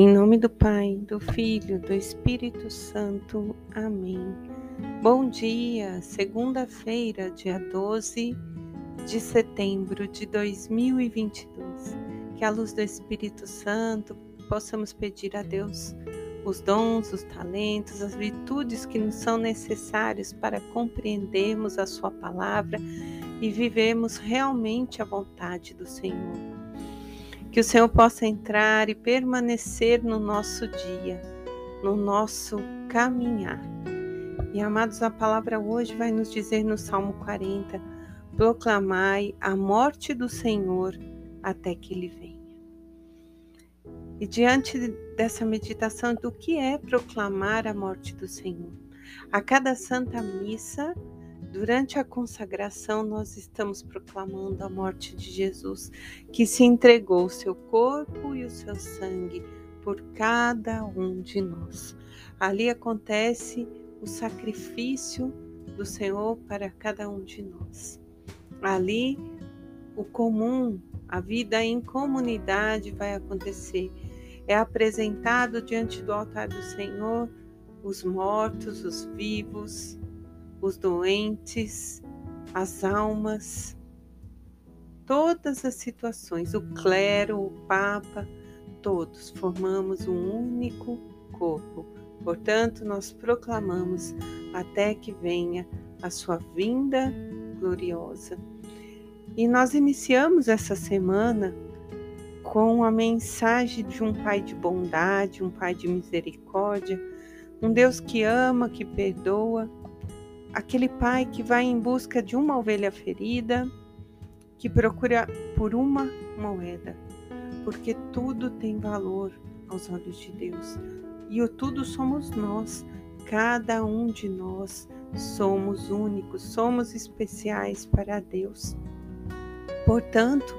Em nome do Pai, do Filho, do Espírito Santo. Amém. Bom dia, segunda-feira, dia 12 de setembro de 2022. Que a luz do Espírito Santo possamos pedir a Deus os dons, os talentos, as virtudes que nos são necessários para compreendermos a Sua palavra e vivemos realmente a vontade do Senhor. Que o Senhor possa entrar e permanecer no nosso dia, no nosso caminhar. E amados, a palavra hoje vai nos dizer no Salmo 40: proclamai a morte do Senhor até que ele venha. E diante dessa meditação do que é proclamar a morte do Senhor, a cada santa missa Durante a consagração, nós estamos proclamando a morte de Jesus, que se entregou o seu corpo e o seu sangue por cada um de nós. Ali acontece o sacrifício do Senhor para cada um de nós. Ali, o comum, a vida em comunidade vai acontecer. É apresentado diante do altar do Senhor os mortos, os vivos, os doentes, as almas, todas as situações, o clero, o papa, todos formamos um único corpo. Portanto, nós proclamamos até que venha a sua vinda gloriosa. E nós iniciamos essa semana com a mensagem de um Pai de bondade, um Pai de misericórdia, um Deus que ama, que perdoa aquele pai que vai em busca de uma ovelha ferida, que procura por uma moeda, porque tudo tem valor aos olhos de Deus. E o tudo somos nós, cada um de nós somos únicos, somos especiais para Deus. Portanto,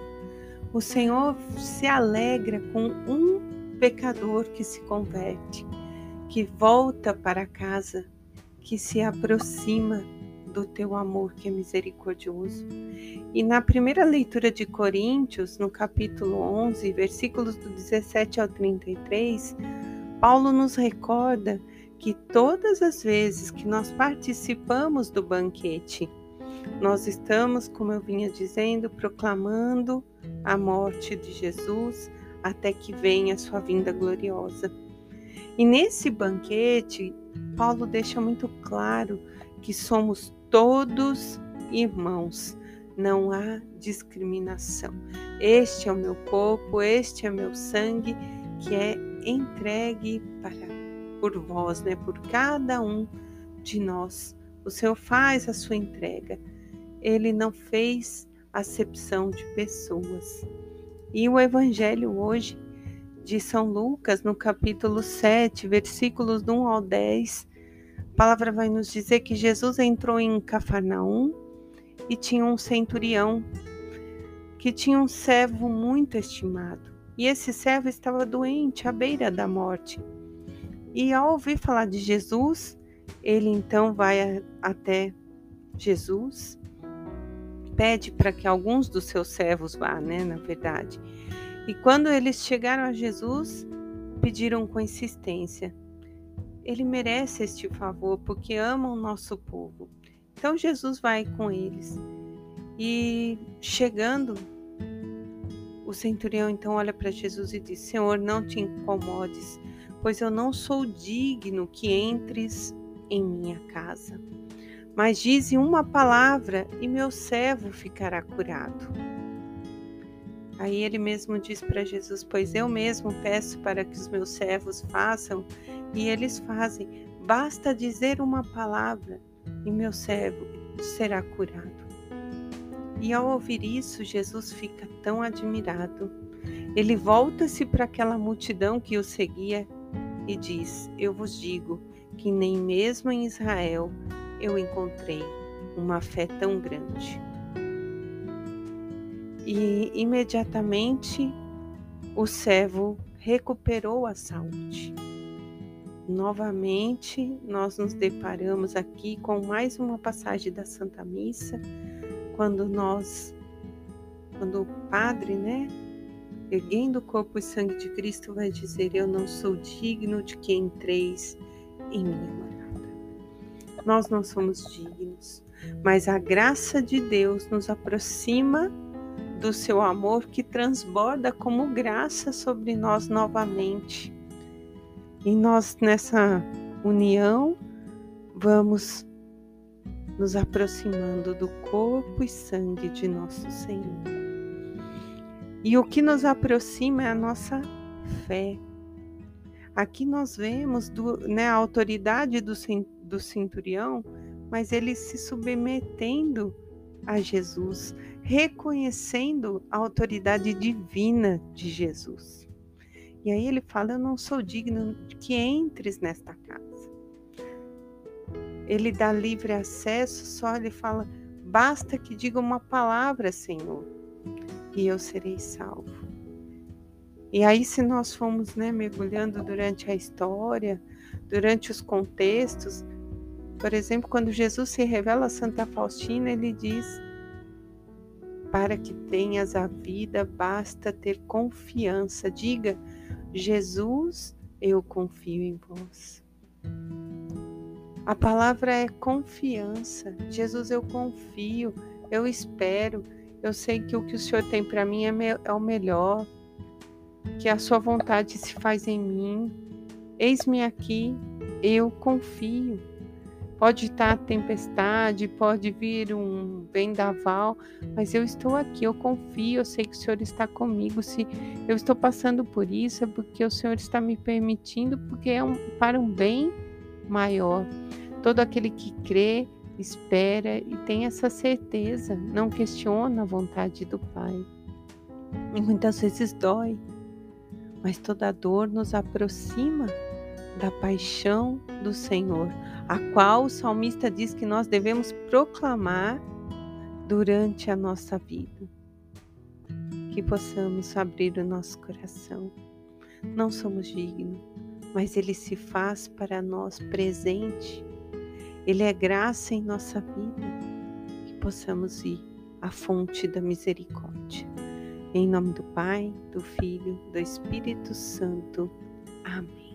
o Senhor se alegra com um pecador que se converte, que volta para casa que se aproxima do teu amor que é misericordioso. E na primeira leitura de Coríntios, no capítulo 11, versículos do 17 ao 33, Paulo nos recorda que todas as vezes que nós participamos do banquete, nós estamos, como eu vinha dizendo, proclamando a morte de Jesus até que venha a sua vinda gloriosa. E nesse banquete, Paulo deixa muito claro que somos todos irmãos, não há discriminação. Este é o meu corpo, este é meu sangue que é entregue para por vós, né, por cada um de nós. O Senhor faz a sua entrega. Ele não fez acepção de pessoas. E o evangelho hoje de São Lucas, no capítulo 7, versículos 1 ao 10, a palavra vai nos dizer que Jesus entrou em Cafarnaum e tinha um centurião que tinha um servo muito estimado. E esse servo estava doente, à beira da morte. E ao ouvir falar de Jesus, ele então vai até Jesus, pede para que alguns dos seus servos vá, né, na verdade, e quando eles chegaram a Jesus, pediram com insistência: Ele merece este favor porque ama o nosso povo. Então Jesus vai com eles. E chegando, o centurião então olha para Jesus e diz: Senhor, não te incomodes, pois eu não sou digno que entres em minha casa. Mas dize uma palavra e meu servo ficará curado. Aí ele mesmo diz para Jesus: Pois eu mesmo peço para que os meus servos façam, e eles fazem. Basta dizer uma palavra, e meu servo será curado. E ao ouvir isso, Jesus fica tão admirado. Ele volta-se para aquela multidão que o seguia e diz: Eu vos digo que nem mesmo em Israel eu encontrei uma fé tão grande e imediatamente o servo recuperou a saúde. Novamente, nós nos deparamos aqui com mais uma passagem da Santa Missa, quando nós, quando o padre, né, erguendo o corpo e sangue de Cristo, vai dizer: Eu não sou digno de que entreis em minha morada. Nós não somos dignos, mas a graça de Deus nos aproxima do seu amor que transborda como graça sobre nós novamente. E nós, nessa união, vamos nos aproximando do corpo e sangue de nosso Senhor. E o que nos aproxima é a nossa fé. Aqui nós vemos do, né, a autoridade do, do centurião, mas ele se submetendo a Jesus, reconhecendo a autoridade divina de Jesus. E aí ele fala: Eu não sou digno que entres nesta casa. Ele dá livre acesso, só ele fala: Basta que diga uma palavra, Senhor, e eu serei salvo. E aí, se nós formos né, mergulhando durante a história, durante os contextos, por exemplo, quando Jesus se revela a Santa Faustina, ele diz: Para que tenhas a vida, basta ter confiança. Diga, Jesus, eu confio em vós. A palavra é confiança. Jesus, eu confio, eu espero, eu sei que o que o Senhor tem para mim é, é o melhor, que a Sua vontade se faz em mim. Eis-me aqui, eu confio. Pode estar tempestade, pode vir um vendaval, mas eu estou aqui, eu confio, eu sei que o Senhor está comigo. Se eu estou passando por isso, é porque o Senhor está me permitindo, porque é um, para um bem maior. Todo aquele que crê, espera e tem essa certeza, não questiona a vontade do Pai. E muitas vezes dói, mas toda dor nos aproxima da paixão do Senhor, a qual o salmista diz que nós devemos proclamar durante a nossa vida. Que possamos abrir o nosso coração. Não somos dignos, mas Ele se faz para nós presente. Ele é graça em nossa vida. Que possamos ir à fonte da misericórdia. Em nome do Pai, do Filho, do Espírito Santo. Amém.